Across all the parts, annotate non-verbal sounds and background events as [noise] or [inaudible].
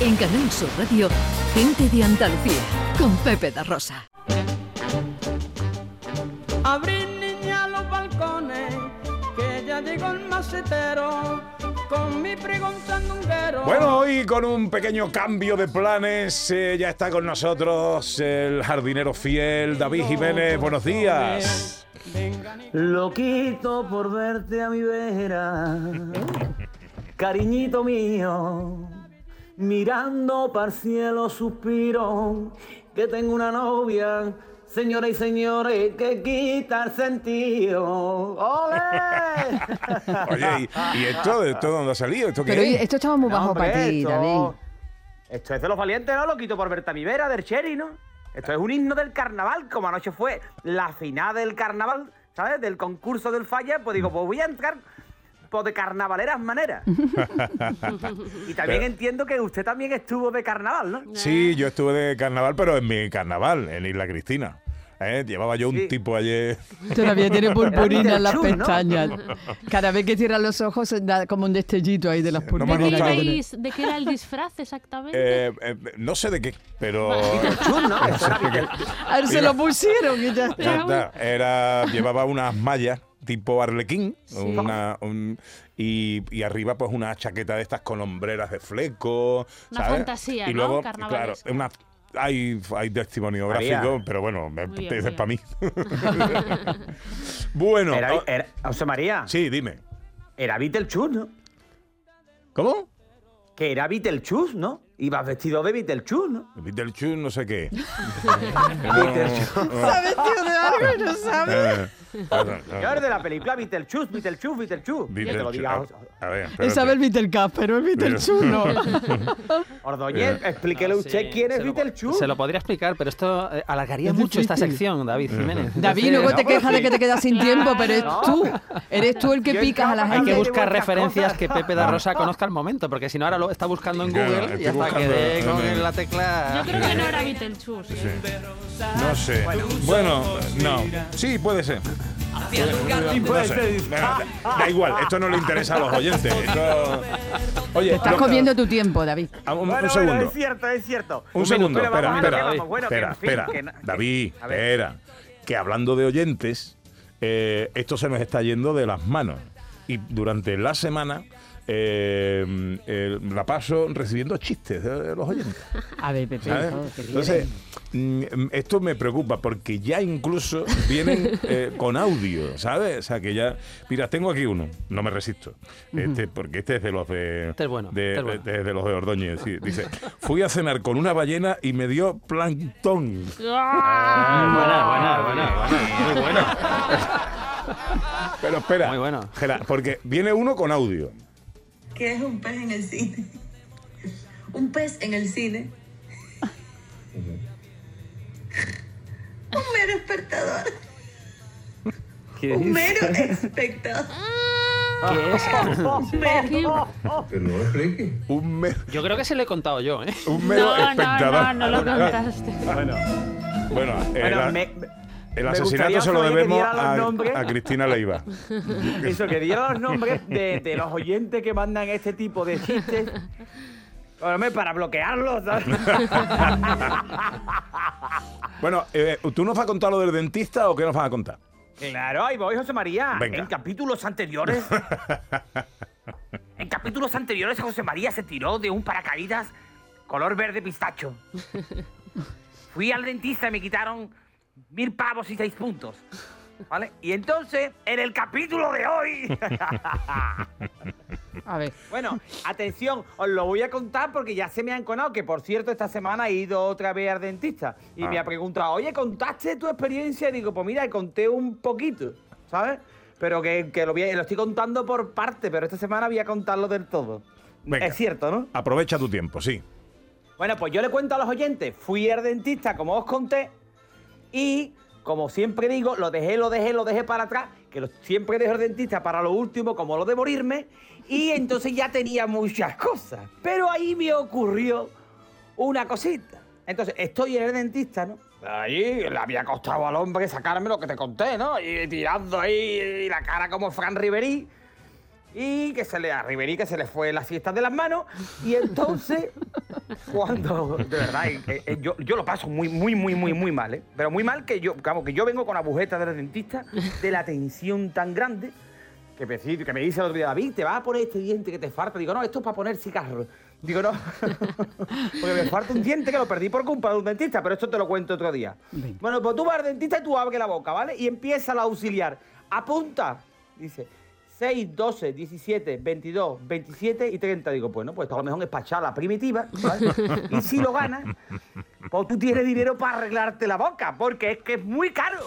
En Canal Sur Radio, Gente de Andalucía, con Pepe da Rosa. Abrir niña los balcones, que ya llegó el macetero, con mi. Bueno, hoy con un pequeño cambio de planes, eh, ya está con nosotros el jardinero fiel David Jiménez. Buenos días. Loquito por verte a mi vera, [laughs] cariñito mío, mirando para el cielo suspiro, que tengo una novia, señoras y señores, que quita el sentido. ¡Ole! [laughs] Oye, ¿y, y esto, esto de dónde ha salido? ¿Esto qué Pero es? esto estaba muy No, bajo hombre, para ti, esto- David. Esto es de los valientes, ¿no? Loquito por verte a mi vera, del Cherry, ¿no? Esto es un himno del carnaval, como anoche fue la final del carnaval, ¿sabes? Del concurso del falla, pues digo, pues voy a entrar de carnavaleras maneras. [laughs] y también Pero- entiendo que usted también estuvo de carnaval, ¿no? Sí, yo estuve de carnaval, pero en mi carnaval, en Isla Cristina. ¿eh? Llevaba yo un Sí. tipo ayer. Todavía tiene [laughs] purpurina en las Peter Chun, ¿no? pestañas. Cada vez que cierra los ojos da como un destellito ahí de las No me ha ¿De qué, purpurinas. ¿De qué era el disfraz exactamente? eh, eh, no sé de qué, pero. Chun, ¿no? [laughs] A ver, se lo pusieron y ya está. Ya está, Era, llevaba unas mallas tipo arlequín una, un- y, y arriba pues una chaqueta de estas con hombreras de fleco. Una ¿sabes? fantasía, y ¿no? luego, claro, una, hay, hay testimonio María. gráfico, pero bueno, muy para mí. [laughs] bueno, Era, era- José María, sí, dime. era Beetlejuice, ¿no? ¿Cómo? Que era Beetlejuice, ¿no? Ibas vestido de Beetlejuice, ¿no? Beetlejuice, no sé qué. [laughs] [laughs] ¿Sabes, tío, de algo no sabe? Eh, claro, [laughs] de la película Beetlejuice, Beetlejuice, Beetlejuice. Que te lo Beetlejuice. diga A ver, Él espérate. sabe el Beetlecap, pero el Beetlejuice no. [laughs] Ordóñez, explíquele Ah, usted quién es se lo- Beetlejuice. Se lo podría explicar, pero esto eh, alargaría Es mucho esta sección, David Jiménez. David, luego te no, quejas de que te quedas sin tiempo, pero es No. tú. Eres tú el que picas a la estaba- Hay gente. que buscar referencias que Pepe da Rosa [laughs] conozca al momento, porque si no ahora lo está buscando en Google y hasta que dé con el- la tecla. Yo creo que no era Beetlejuice. No sé. Bueno, no. Sí, puede ser. No sé. Da, da igual, esto no le interesa a los oyentes. Esto... Oye, Estás lo- comiendo tu tiempo, David. Ah, un, un Bueno, bueno, segundo. es cierto, es cierto. Un segundo, espera, espera, vamos. Bueno, que, espera, en fin, espera. que no- que- David, espera. Que hablando de oyentes, eh, esto se nos está yendo de las manos. Y durante la semana eh, eh, la paso recibiendo chistes de, los oyentes. [laughs] A ver, Pepe. bien. Entonces, mm, esto me preocupa porque ya incluso vienen [laughs] eh, con audio, ¿sabes? O sea, que ya. Mira, tengo aquí uno, no me resisto. Este, porque este es de los de. Este es bueno, De, este es bueno. de- de los de Ordóñez. sí. Dice: Fui a cenar con una ballena y me dio plancton. Ah, buena, buena, buena, buena. Muy buena. [laughs] Pero espera. Muy bueno. Gela, porque viene uno con audio. ¿Qué es un pez en el cine? Un pez en el cine. Un mero espectador. ¿Qué Un mero espectador. ¿Qué es? Un mero. Un, me- Yo creo que se lo he contado yo, ¿eh? un mero No, no, espectador. no, no lo contaste. Bueno, bueno, Bueno, me- el me asesinato se lo debemos a, a Cristina Leiva. [laughs] Eso, que diera los nombres de, de los oyentes que mandan este tipo de chistes. Para bloquearlos. [laughs] Bueno, eh, ¿tú nos vas a contar lo del dentista o qué nos vas a contar? Claro, ahí voy, José María. Venga. En capítulos anteriores. en capítulos anteriores, José María se tiró de un paracaídas color verde pistacho. Fui al dentista y me quitaron mil pavos y seis puntos. ¿Vale? Y entonces, en el capítulo de hoy. [laughs] A ver. Bueno, atención, os lo voy a contar porque ya se me han conado que, por cierto, esta semana he ido otra vez al dentista y me Ah. ha preguntado, oye, ¿contaste tu experiencia? Y digo, pues mira, conté un poquito, ¿sabes? Pero que, que lo, voy a- lo estoy contando por parte, pero esta semana voy a contarlo del todo. Venga. Es cierto, ¿no? Aprovecha tu tiempo, sí. Bueno, pues yo le cuento a los oyentes, fui al dentista, como os conté, y como siempre digo, lo dejé, lo dejé, lo dejé para atrás, que lo- siempre dejo el dentista para lo último, como lo de morirme, y [laughs] entonces ya tenía muchas cosas. Pero ahí me ocurrió una cosita. Entonces, estoy en el dentista, ¿no? Ahí le había costado al hombre sacarme lo que te conté, ¿no? Y tirando ahí la cara como Fran Ribery. Y que se le a Ribery que se le fue la siesta de las manos. Y entonces [laughs] cuando, de verdad, eh, eh, yo, yo lo paso muy, muy, muy, muy, muy mal, ¿eh? Pero muy mal que yo, vamos, que yo vengo con agujeta del dentista de la tensión tan grande que me, dice- que me dice el otro día, David, ¿te vas a poner este diente que te falta? Digo, no, esto es para poner cigarro. Digo, no, [laughs] porque me falta un diente que lo perdí por culpa de un dentista, pero esto te lo cuento otro día. Bueno, pues tú vas al dentista y tú abres la boca, ¿vale? Y empieza la auxiliar. Apunta. Dice, 6, 12, 17, 22, 27 y 30. Digo, bueno, pues a lo mejor es para la primitiva, ¿vale? [laughs] y si lo ganas, pues tú tienes dinero para arreglarte la boca, porque es que es muy caro.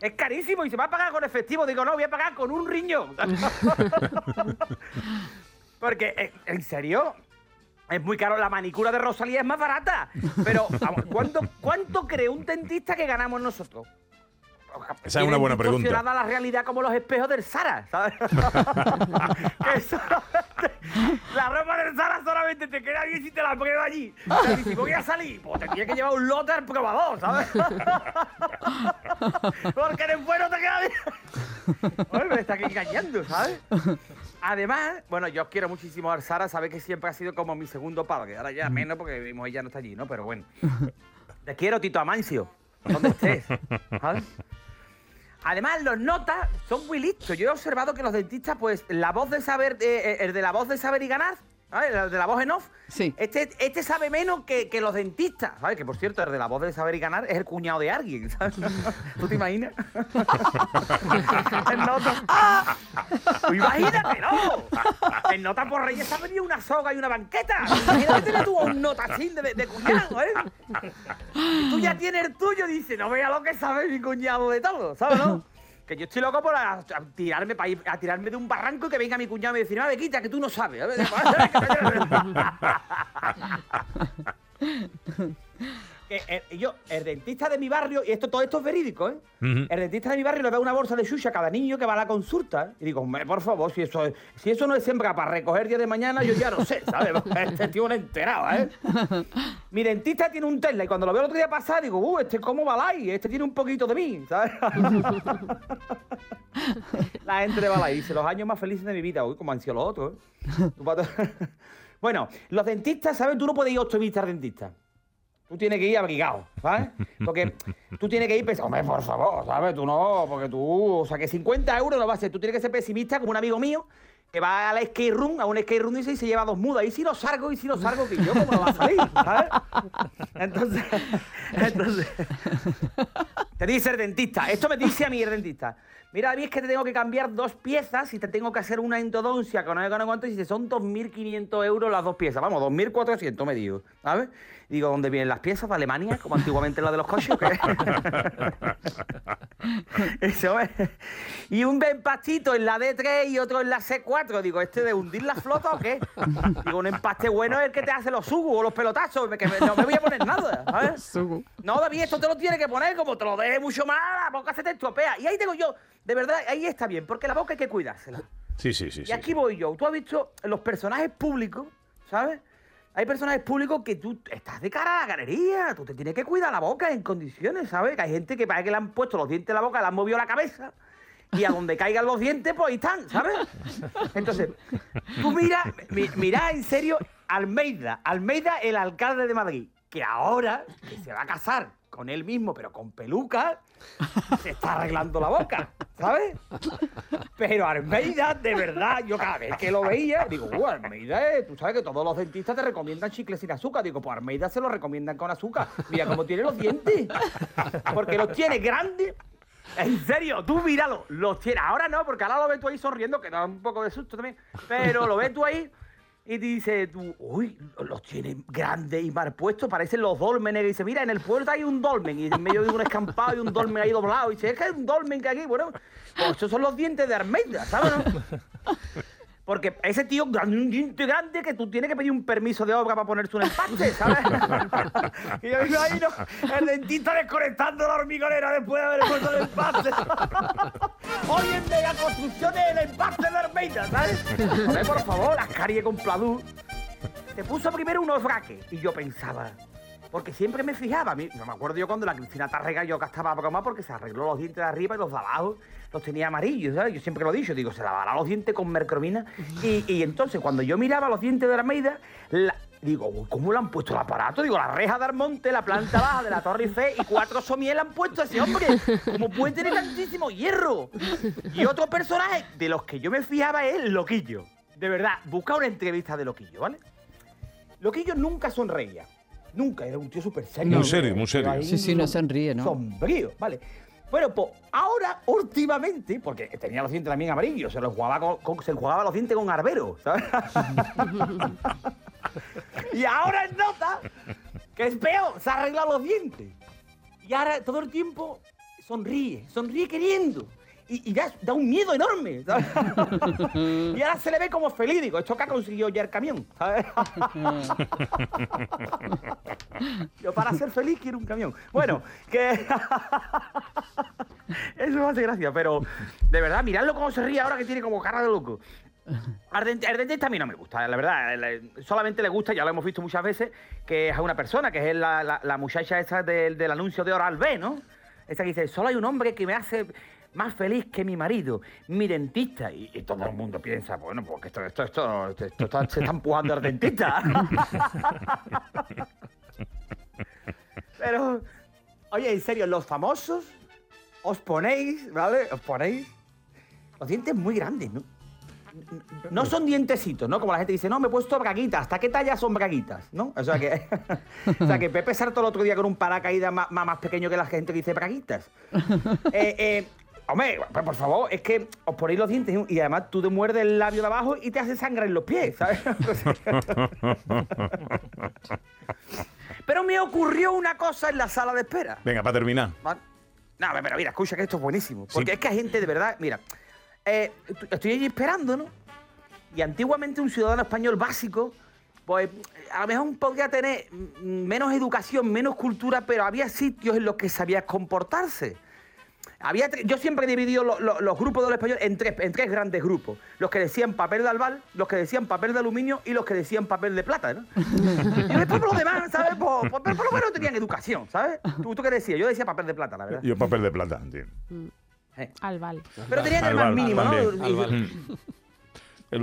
Es carísimo y se va a pagar con efectivo. Digo, no, voy a pagar con un riñón. [laughs] Porque, eh, en serio, es muy caro. La manicura de Rosalía es más barata. Pero, ¿cuánto, ¿cuánto cree un dentista que ganamos nosotros? Esa es una buena pregunta. la realidad como los espejos del Sara, ¿sabes? [laughs] que solamente- la ropa del Sara solamente te queda bien si te la pruebas allí. O sea, y si voy a salir, pues te tienes que llevar un lote al probador, ¿sabes? [laughs] Porque después no te queda bien. Oye, me está aquí engañando, ¿sabes? Además, bueno, yo os quiero muchísimo al Sara, sabes que siempre ha sido como mi segundo padre. Ahora ya menos porque vimos ella no está allí, ¿no? Pero bueno. Te quiero, Tito Amancio. Donde estés. [laughs] ¿sabes? Además, los notas son muy listos. Yo he observado que los dentistas, pues, la voz de saber, eh, eh, el de la voz de saber y ganar, ¿sabes? El de la voz en off, Sí. este, este sabe menos que, que los dentistas, ¿sabes? Que por cierto, el de la voz de saber y ganar es el cuñado de alguien, ¿sabes? [laughs] ¿Tú te imaginas? [laughs] [laughs] el nota. ¡Ah! Imagínate, no. En nota por Reyes ha venido una soga y una banqueta. Imagínate tú a un nota así de, de cuñado, ¿eh? Tú ya tienes el tuyo, dice, no vea lo que sabe mi cuñado de todo, ¿sabes, no? Que yo estoy loco por a- tirarme para a tirarme de un barranco y que venga mi cuñado y me dice, no, quita, que tú no sabes. [laughs] eh, yo, el dentista de mi barrio, y esto todo esto es verídico, ¿eh? El dentista de mi barrio le da una bolsa de chucha a cada niño que va a la consulta. Y digo, hombre, por favor, si eso, es- si eso no es sembra para recoger día de mañana, yo ya no sé, ¿sabes? [laughs] Este tío no es enterado, ¿eh? [laughs] Mi dentista tiene un Tesla y cuando lo veo el otro día pasar, digo, uh, este es como Balay, este tiene un poquito de mí, ¿sabes? [laughs] La gente de Balay dice, los años más felices de mi vida, uy, como han sido los otros, ¿eh? Bueno, los dentistas, ¿sabes? Tú no puedes ir optimista al dentista. Tú tienes que ir abrigado, ¿sabes? [laughs] Porque tú tienes que ir pensando, hombre, por favor, ¿sabes? Tú no, porque tú, o sea, que 50 euros no va a ser. Tú tienes que ser pesimista como un amigo mío que va a la skate room, a un skate room dice, y se lleva dos mudas. Y si lo salgo, y si lo salgo, que yo, ¿cómo me va a salir? ¿Sabes? Entonces, [laughs] entonces, te dice el dentista, esto me dice a mí el dentista. Mira, David, es que te tengo que cambiar dos piezas y te tengo que hacer una endodoncia con no sé cuánto. Y dice, son 2.500 euros las dos piezas. Vamos, 2.400 me digo, ¿sabes? Digo, ¿dónde vienen las piezas? ¿De Alemania? Como antiguamente la de los coches. ¿o qué? [laughs] Eso es. Y un empastito en la D3 y otro en la C4. Digo, ¿este de hundir la flota o qué? Digo, un empaste bueno es el que te hace los sugos o los pelotazos. Que me- no me voy a poner nada, ¿sabes? No, David, esto te lo tienes que poner como te lo deje mucho más, la boca se te estropea. Y ahí digo yo, de verdad, ahí está bien, porque la boca hay que cuidársela. Sí, sí, sí. Y aquí sí. voy yo. Tú has visto los personajes públicos, ¿sabes? Hay personajes públicos que tú estás de cara a la galería, tú te tienes que cuidar la boca en condiciones, ¿sabes? Que hay gente que parece que le han puesto los dientes en la boca, le han movido la cabeza y a donde caigan los dientes, pues ahí están, ¿sabes? Entonces, tú mira, mi- mira en serio Almeida, Almeida, el alcalde de Madrid, que ahora que se va a casar con él mismo, pero con peluca, [laughs] se está arreglando la boca, ¿sabes? Pero Almeida, de verdad, yo cada vez que lo veía, digo, uh, Almeida, eh, tú sabes que todos los dentistas te recomiendan chicles sin azúcar. Digo, pues Almeida se lo recomiendan con azúcar. Mira cómo tiene los dientes. Porque los tiene grandes. En serio, tú míralo, los tiene. Ahora no, porque ahora lo ves tú ahí sonriendo, que da un poco de susto también. Pero lo ves tú ahí y dice tú, uy, los tiene grandes y mal puestos, parecen los dolmenes. Y dice, mira, en el puerto hay un dolmen, y en medio hay un escampado y un dolmen ahí doblado. Y dice, es que hay un dolmen que aquí, bueno, pues esos son los dientes de Armeida, ¿sabes? [laughs] Porque ese tío, grande que tú tienes que pedir un permiso de obra para ponerse un empaste, ¿sabes? [laughs] y yo digo, ahí no, el dentista desconectando la hormigonera después de haber puesto el empaste. [laughs] Hoy en Mega Construcciones el empaste de Armeida, ¿sabes? Hombre, por favor, las caries con Pladú. Te puso primero unos braques y yo pensaba, porque siempre me fijaba, no me acuerdo yo cuando la Cristina Tarrega yo gastaba broma porque se arregló los dientes de arriba y los de abajo los tenía amarillos, ¿sabes? Yo siempre lo he dicho, digo, se lavará los dientes con mercromina. Y, y entonces cuando yo miraba los dientes de Almeida, Digo, ¿cómo le han puesto el aparato? Digo, la reja de Armonte, la planta baja de la Torre Eiffel y cuatro somier le han puesto a ese hombre. ¿Cómo puede tener tantísimo hierro? Y otro personaje de los que yo me fijaba es Loquillo. De verdad, busca una entrevista de Loquillo, ¿vale? Loquillo nunca sonreía. Nunca, era un tío súper serio. Muy serio, muy serio. Ahí, Sí, sí, no sonríe, ¿no? Sombrío, vale. Bueno, pues ahora, últimamente, porque tenía los dientes también amarillos, se los jugaba, con, con- se jugaba los dientes con arbero, ¿sabes? [laughs] y ahora él nota que es peor, se ha arreglado los dientes. Y ahora todo el tiempo sonríe, sonríe queriendo. Y, y ya da un miedo enorme, ¿sabes? [laughs] y ahora se le ve como feliz, digo, esto que ha conseguido ya el camión, ¿sabes? [laughs] Yo para ser feliz quiero un camión. Bueno, que... [laughs] Eso me hace gracia, pero de verdad, miradlo cómo se ríe ahora que tiene como cara de loco. Al dentista a mí no me gusta, la verdad. le- Solamente le gusta, ya lo hemos visto muchas veces, que es una persona, que es la, la- la muchacha esa del, del anuncio de Oral B, ¿no? Esa que dice, solo hay un hombre que me hace más feliz que mi marido, mi dentista. Y, todo el mundo piensa, bueno, porque esto, esto, esto, esto, se está empujando al dentista. Pero, oye, en serio, los famosos os ponéis, ¿vale? Os ponéis los dientes muy grandes, ¿no? No son dientecitos, ¿no? Como la gente dice, no, me he puesto braguitas. ¿Hasta qué talla son braguitas? ¿No? O sea que, [laughs] o sea que Pepe Sarto el otro día con un paracaídas más, más, más pequeño que la gente que dice braguitas. Eh, eh, hombre, pues, por favor, es que os ponéis los dientes y además tú te muerdes el labio de abajo y te hace sangre en los pies, ¿sabes? [laughs] Pero me ocurrió una cosa en la sala de espera. Venga, para terminar. No, pero mira, escucha que esto es buenísimo. Porque Sí. es que hay gente de verdad, mira, eh, estoy allí esperando, ¿no? Y antiguamente un ciudadano español básico, pues a lo mejor podría tener mm, menos educación, menos cultura, pero había sitios en los que sabía comportarse. Había yo siempre he dividido lo- lo- los grupos de los españoles en tres, en tres grandes grupos. Los que decían papel de albal, los que decían papel de aluminio y los que decían papel de plata, ¿no? [laughs] y después por los demás, ¿sabes? Por, por- por lo menos tenían educación, ¿sabes? ¿Tú, ¿Tú qué decías? Yo decía papel de plata, la verdad. Yo papel de plata, tío. Al val. Pero tenían [laughs] el más mínimo, ¿no?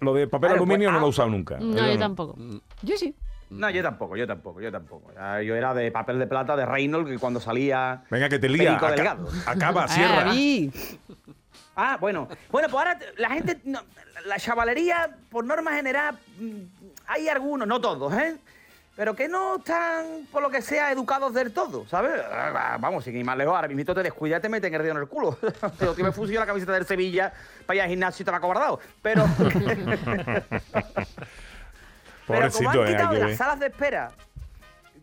Lo de papel Vale, aluminio pues, no lo he ah, usado nunca. No, Yo yo no. tampoco. Yo sí. No, yo tampoco, yo tampoco, yo tampoco. Yo era de papel de plata de Reynolds que cuando salía. Venga, que te lía. Aca- Delgado. acaba, cierra. David. Ah, bueno. Bueno, pues ahora la gente. no, la chavalería, por norma general, mm, hay algunos, no todos, ¿eh? Pero que no están, por lo que sea, educados del todo, ¿sabes? Ah, Vamos, sin ir más lejos, ahora mismo te descuidas y te meten el dedo en el culo. [laughs] Pero que me funciona la camiseta del Sevilla para ir al gimnasio y te va acobardado. Pero. [laughs] Pero como Pobrecito, han eh, quitado de las salas de espera.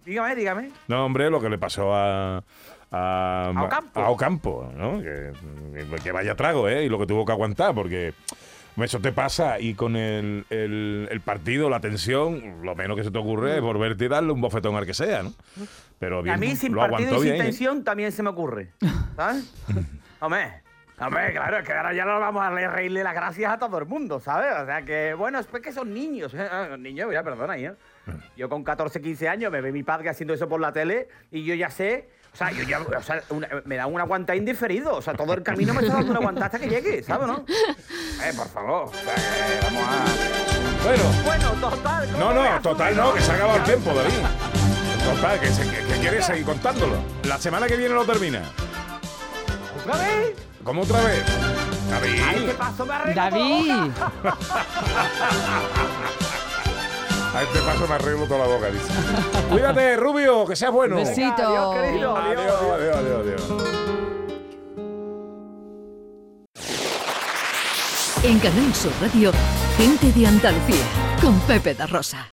Dígame, dígame. No, hombre, lo que le pasó a. A, A Ocampo. a Ocampo, ¿no? Que, que vaya trago, ¿eh? Y lo que tuvo que aguantar, porque eso te pasa y con el, el- el partido, la tensión, lo menos que se te ocurre es volverte y darle un bofetón al que sea, ¿no? Pero bien, a mí sin lo partido y sin bien. ¿eh? tensión también se me ocurre. ¿Sabes? [laughs] Hombre. Hombre, claro, es que ahora ya no vamos a le- reírle las gracias a todo el mundo, ¿sabes? O sea que, bueno, es que son niños. ¿eh? Ah, Niños, mira, perdona, ¿eh? Yo con 14, 15 años me ve mi padre haciendo eso por la tele y yo ya sé. O sea, yo ya, o sea, una- me da un aguantá indiferido. O sea, todo el camino me está dando un aguantá hasta que llegue, ¿sabes, no? Eh, por favor. O sea, que vamos a. Bueno, Bueno, total. ¿cómo no, no, total no, que se ha acabado el tiempo, David. Total, que, se, que, que quieres seguir contándolo. La semana que viene lo termina. ¿Otra vez? ¿Cómo otra vez? David, me David. a este [laughs] paso me arreglo toda la boca, dice. Cuídate, Rubio, que seas bueno. Besito. Adiós, querido. Adiós, adiós, adiós, adiós. En Canal Sur Radio, gente de Andalucía, con Pepe da Rosa.